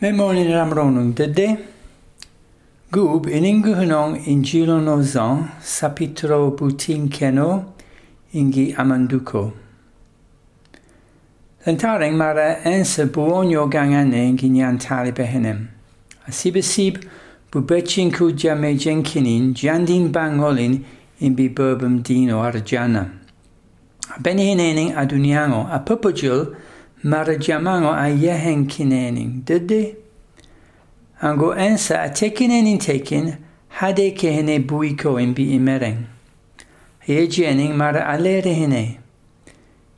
Me mornin ramronung dede. Gub in inguhunong in gilo nozan sapitro butin keno ingi amanduko. Lentaring mara ense buonio gangane ingi nyan tali behenem. Asibasib bubechin kuja me jenkinin jandin bangolin in bi burbum dino arjana. Benihinening aduniango a pupajul marjamang o ayahen kinenin dedi. Ango ensa atekinenin tekin hade kehene buiko in bi imeren. Yejenin mara alerehine.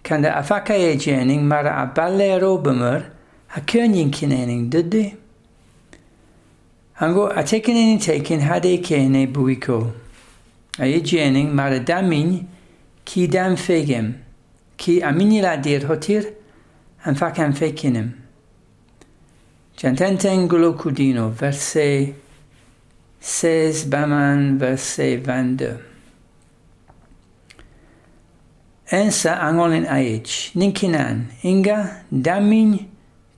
Kanda afaka yejenin mara aballero bumur hakönyin kinenin dedi. Ango a atekinenin tekin hade kehene buiko. A Ayejenin mara damin ki dam fegem. Ki aminila dir hotir an facam fecinem. Jantenten gulo cudino, verse 16 baman, verse 22. Ensa angolin aic, ninkinan, inga damin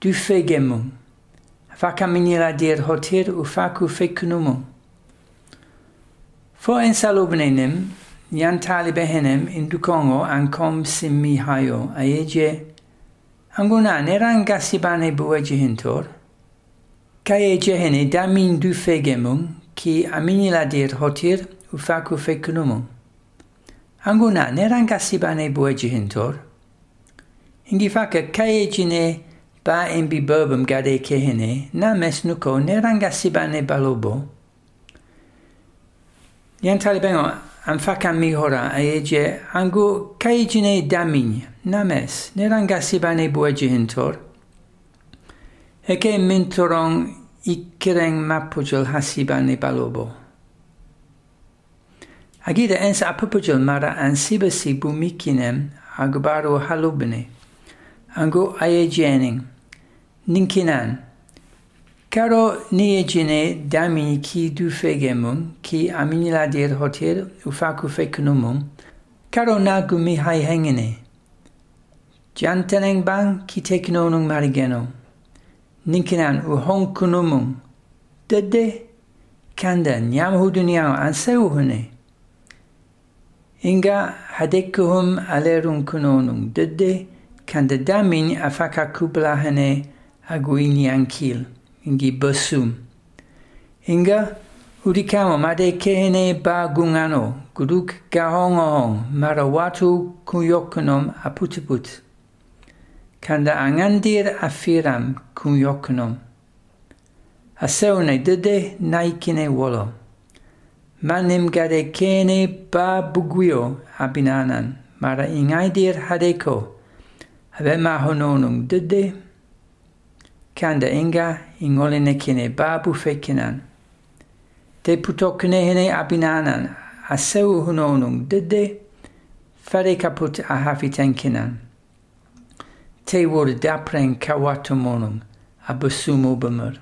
du fegemum, facam minila dir hotir u facu fecunumum. Fo ensa lobnenim, Yan tali behenem in dukongo ankom simmi hayo ayeje Angunanera gasiban bua jehintor. Cae jehene damin du fegemum, qui aminiladir hotir u facu fecunumum. Angunanera gasiban bua jehintor. Ingi faca cae jine ba embi bobum gade kehene, na mesnuco nerangasiban balobo. Nian talibengo, am facam mihora, aege angu cae jine damin, names, nerangasibane buejihintor, eke mintorong ikireng mapujil hasibane balobo. Agida ens apupujil mara ansibasi bumikinem agbaru Ango angu ayejening, ninkinan, Karo niegine damini ki du fegemun, qui aminiladir hotir ufaku fecunumum, karo nagumi hai hengene. Jantaneng bang ki teknonung marigeno. Ninkinan u honkunumung. Dede kanda nyam nyamhudunyao anseuhune. Inga hadekuhum alerun kunonung. Dede kanda damin afaka kublahane aguinyankil. Ingi basum. Inga Urikamo made kehene ba gungano guduk gahongong marawatu kuyokunom aputiput. kan det angandir afiram kun yoknom. Aseune dede naikine wolo. Manim gade kene ba bugwio abinanan mara ingaidir hadeko. Avema hononung dede kanda inga ingolene kene ba bufekinan. Te putoknehene abinanan aseu hunonum dede fare kaput ahafitenkinan. Tewol dapren kawatomonum abusumo bumur.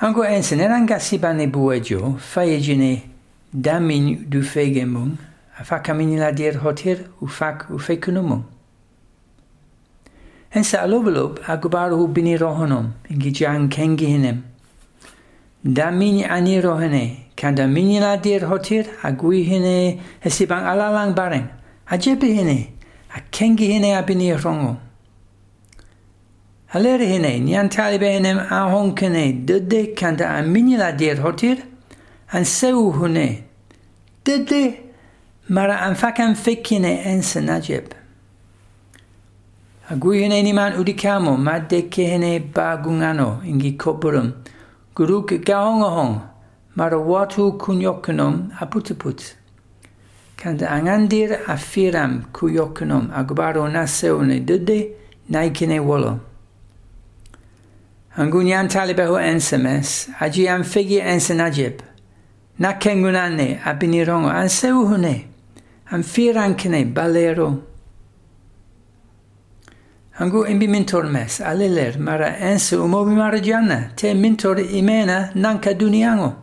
Ango ensen erangasibane buejo fayejine damin du fegemung afakaminila dir hotir ufak ufekunumum. Ensa alobalob agubaru bini rohonum ingijan kengihinem. Damini ani rohene kandaminila dir hotir aguihine esiban alalang barem ajebihine. A kengi hine a bini rongo. Aleri hine, nyan talibe hinem a honkene, dede kanda a mini la dir hotir, an seu hune. Dede, mara an fakan fekine ensa najeb. Aguyene niman udikamo madde kehene bagungano ingi kopurum. Guruk gaongohong mara watu kunyokunom aputiput. Kanda angandir afiram kuyokunom agbaro naseune dede naikine wolo. Angunyan talibeho ensemes, aji am figi ensenajib. Na kengunane abinirongo anseuhune. Am firankine balero. Angu imbi mintor mes, aliler, mara ense umobi marajana, te mintor imena nanka duniango.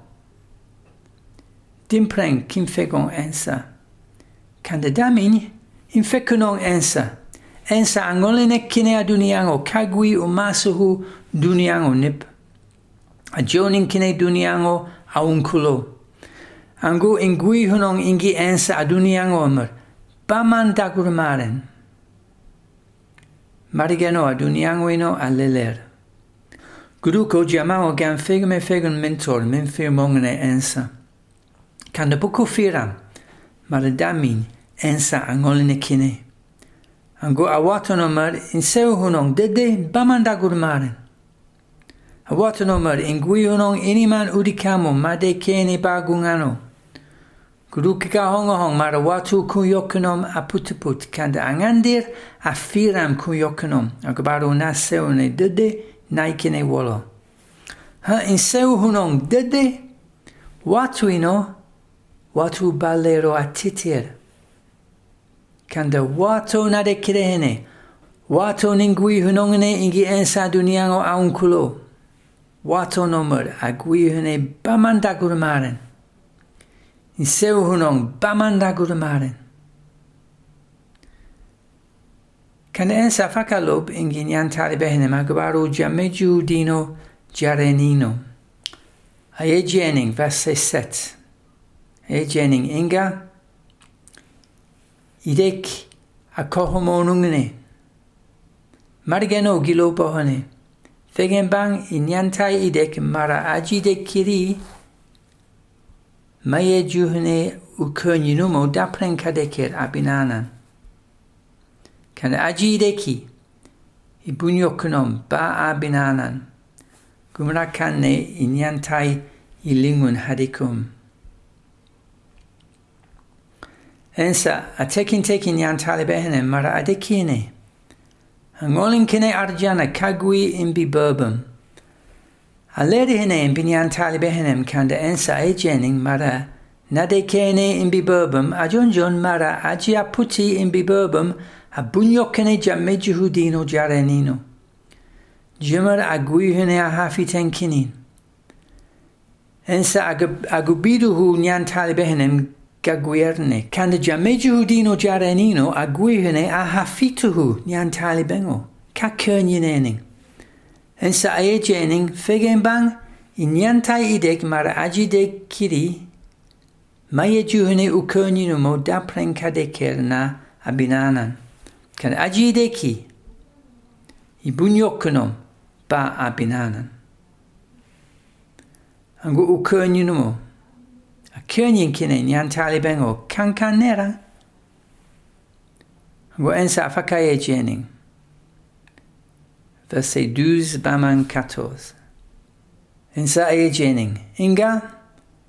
Dimpreng kim fegon ensa. Kandidamini infekunong ensa. Ensa angolene kinea duniango kagui o masuhu duniango nip. A jonin kine duniango aunkulo. Angu ingui hunong ingi ensa a duniango amr. Baman dagurmaren. Marigano a duniango ino a leler. Gruko chiamavo gan fegme fegun mentor men firmongene ensa. Kanda poco firam. mardamin ensa angol nekine. An go awato nomar inseuhunong dede bamandagurmaren. awato nomar inguihunong iniman udikamo made kene bagungano. Gurukika hongohong marawatu ku yokunom aputuput kanda angandir afiram ku yokunom Agbaru naseune dede naikine wolo. Ha inseuhunong dede watuino watu balero atitir. Kanda wato na de kirehene. Wato ningui hunongene ingi ensa duniango aunkulo. Wato nomor agui hune bamanda gurmaren. In seu hunong ensa fakalob ingi nyan talibehene magabaru jameju dino jarenino. Aye jening e jening inga idek a kohomonungene. Marigeno gilo bohane. Fegen bang inyantai idek mara ajide kiri. Maye juhne ukunyinumo dapren kadeker abinanan. Kan ajideki ibunyokunom ba abinanan. Gumrakanne inyantai ilingun hadikum. Ensa a tekin tekin yan talibehene mara adekine. Angolin kine arjana kagui imbi burbum. Aleri hene imbi yan kanda ensa ejening mara nadekene imbi burbum ajonjon mara ajia puti imbi burbum abunyokene jamejuhudino jarenino. Jimar agui hene a hafiten kinin. Ensa agubiduhu nyan talibehenem gaguerne. Candaja mejudino jarenino a guihene a hafituhu nyan talibengo. Ka kernyenening. En sa aejening fegen bang in nyan tai idek mar ajidek kiri. Maye juhene u kernino mo dapren kadekerna abinanan. Kan ajideki. I bunyokunom ba abinanan. Angu u kernino mo. Könyin kine nyan talibengo kankan nera. Go ensa fakaye jening. Verset 12 baman 14. Ensa aye jening. Inga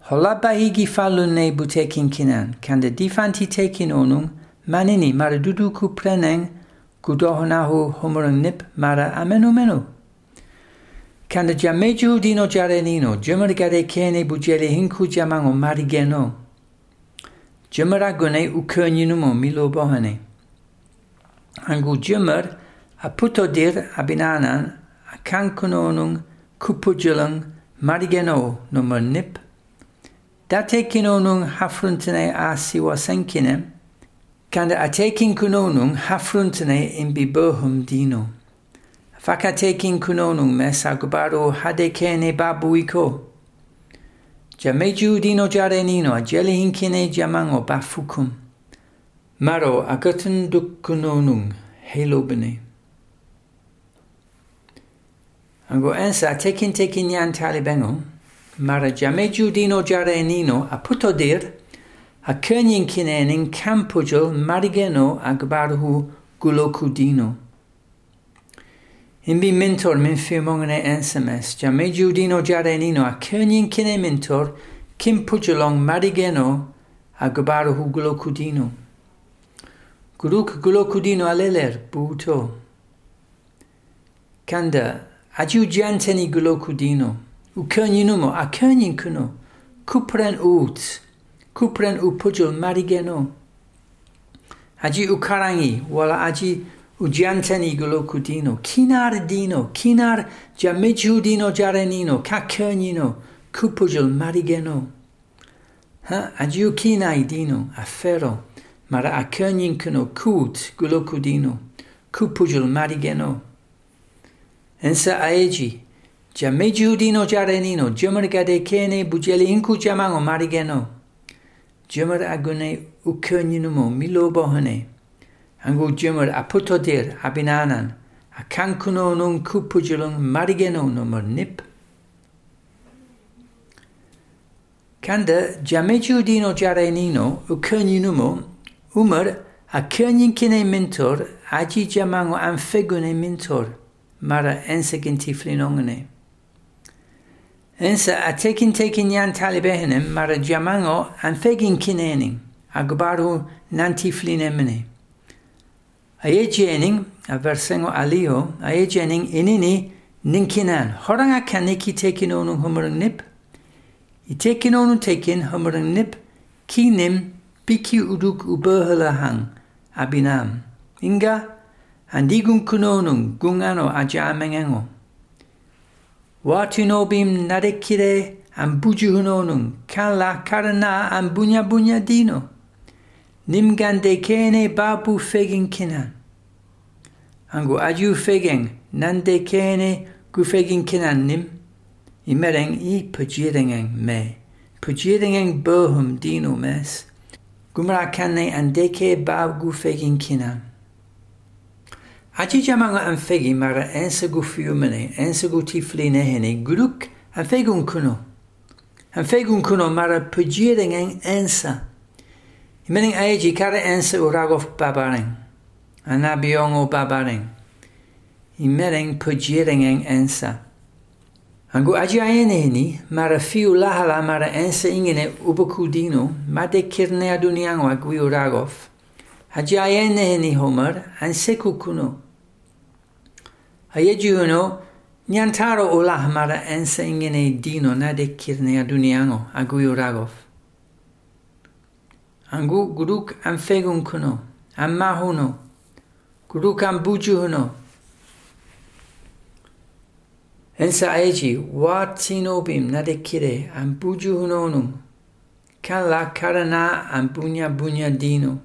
holaba higi falune butekin kinan. Kanda difanti tekin onung manini mara duduku preneng gudohonahu homorang nip mara amenu menu. Can the Jamaju Dino Jarenino, Jemergade Kene Bujere Hinku Jamango Marigeno, Jemera Gune Ukerninumo Milo Bohane, Angu Jemer, a puto dir abinanan, a cancunonung, cupujulung, Marigeno, nummer nip, Date kinonung hafruntene a siwa senkine, Can kunonung hafruntene in dino. whakatekin kunonu me sakubaro hade kene babuiko. Ja meju dino jarenino a jelihin kene jamango bafukum. Maro agatan duk kunonung helobene. Ango ensa tekin tekin yan talibengo, mara jameju dino jarenino a putodir a könyin kinenin kampujol marigeno agbarhu gulokudino. Imbi mentor min firmongene ensemes, jame judino jarenino a kine mentor, kim pujulong marigeno a hugulo kudino. Guruk gulo kudino aleler buto. Kanda, aju janteni gulo kudino, u kenyinumo a kuno, kupren ut, kupren u pujul marigeno. Aji ukarangi, wala aji o Giantanigolo Cudino, Kinardino, Kinar Giameggiudino Giarenino, Cacanino, Cupujol Marigeno. Ha, Adiukinaidino, Afero, Mara Acaninkino, Cut, Gulocudino, Cupujol Marigeno. Ensa Aegi, Giameggiudino Giarenino, Giamar Gadekene, Bugeli Incu Giamango Marigeno. Giamar Agone, Ucaninumo, Milobohane. Angu jumar aputodir abinanan, kankuno nun kupujulung marigeno nummer nip. Kanda jameji udino jarenino ukenyinumo umar a kine mentor aji jamango anfegune mentor mara ensa gintiflinongene. Ensa a tekin tekin yan talibehenem mara jamango anfegin kinening agbaru nantiflinemene. 아예지에닝 아버생오 알리오 아예지에닝 이니니 닝키난 허랑아 캐니키 테키노는 허머릉 립 이테키노는 테킨 허머릉 립 키님 비키 우룩 우버헐라항 아비남 인가 안디군 크노는 궁아노 아자맹앵오 와티노빔 나데키레 안 부주 흐노는 칼라 카르나 안 부냐 부냐 디노 Nim kene babu fegen kina. Angu aju fegen nandekene gu fegen kina nim. Imereng i pujirengeng me. Pujirengeng bohum dino mes. Gumra kanne andeke bab gu fegin kina. Ati jamanga an fegi mara ense gu fiumene, ense gu tifli nehene, guluk an fegun kuno. An fegun kuno mara pujirengeng ensa. Imening aji kara ensa uragof babaring. Anabiongo babareng. Imereng pujiring ensa. Angu ni mara fiu lahala mara ensa ingene ubakudino made kirne aduniango agui uragov. Ni homer anseku kuno. Ayeji uno nyantaro olah mara ensa ingene dino nade kirne aduniango agui uragov. Angu guruk anfegun kuno, ammahuno, guruk ambujuhuno, Ensa aeji watinobim nadekire ambuju hunonum kan la karana ambunya bunya dino.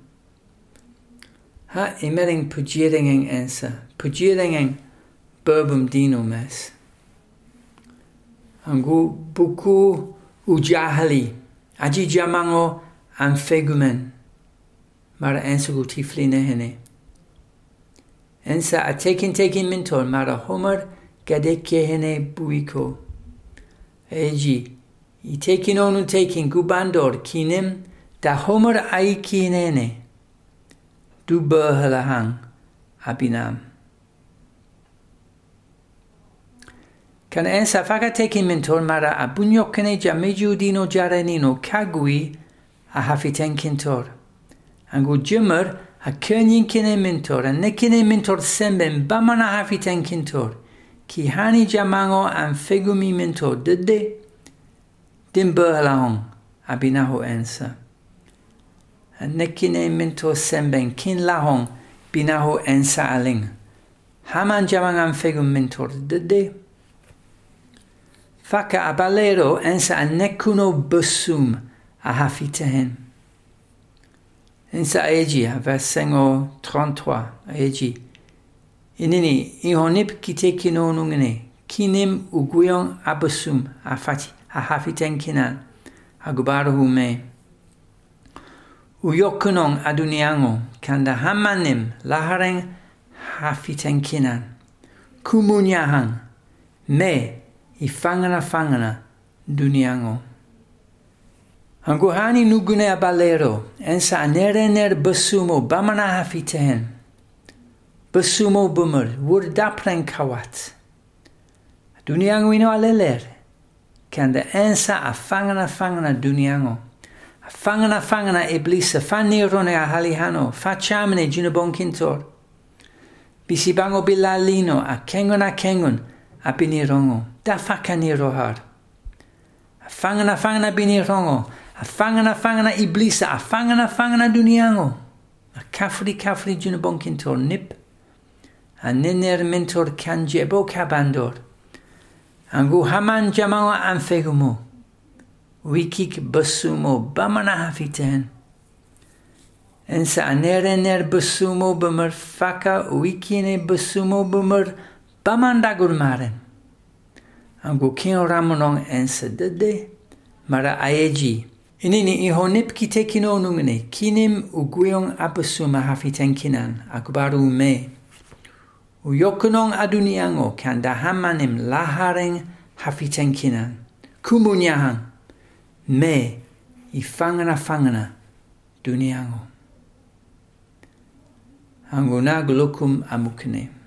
Ha imering pujiringeng ensa, pujiringeng burbum dino mes. Angu buku ujahali, aji jamango Han fegumen مرا انسگو تیفلی نهنه انسا اتکین تکین من تول مرا همر گده کهنه بویکو ایجی ای تکین اونو تکین گو بندور کینم ده همر ای کینه دو بهل هنگ ابینام کن انسا فقط تکین من تول مرا ابونیو کنه جمعی جودینو جرنینو کگوی أحفي تنكنتور أنقو جمر هكن ينكني منتور نكني منتور سمن بمن أحفي تنكنتور كي هاني جمانو أنفقو مي منتور ددي دين بهلهم أبيناه أنسى نكني منتور سمن كين لهم بيناه أنسى علينا همان جمان أنفقو منتور ددي فكا أباليرو أنسى أن نكونو بسوم hafitehen. Ensa eji versengo 33 eji. Inini ihonip kite kino nungene kinim uguyon abasum afati ahafiten kinan agubaru me. Uyokunong aduniango kanda hamanim lahareng hafiten kinan. Kumunyahang me ifangana fangana duniango. Anguhani nugune abalero, ensa nerener basumo bamana hafitehen. Basumo bumur, vurdapren kawat. Dunianguino aleler, kande ensa afangana fangana duniango. Fangana fangana iblisa, fanirone ahalihano, facciamene ginabonkintor. Bisibango bilalino, a kengun a kengun, a binirongo, da fakanirohar. Fangana fangana binirongo, afangana-fangana iblisa, afangana-fangana duniango. A kafri-kafri junabonkin bonkintor nip. A nener mentor kanjebo kabandor. Angu haman jamawa anfegumo. Wikik basumo bamana hafiten. Ensa anere ner basumo bumer faka wikine basumo bumer bamanda gurmaren. Angu kin ramonong ensa dede. Mara aeji. In ini i ho nip ki te kino kinim u guiong hafitenkinan akbaru me. U yokunong aduniango kan da hafitenkinan. lahareng me i fangana fangana duniango. Angunag lukum amukunim.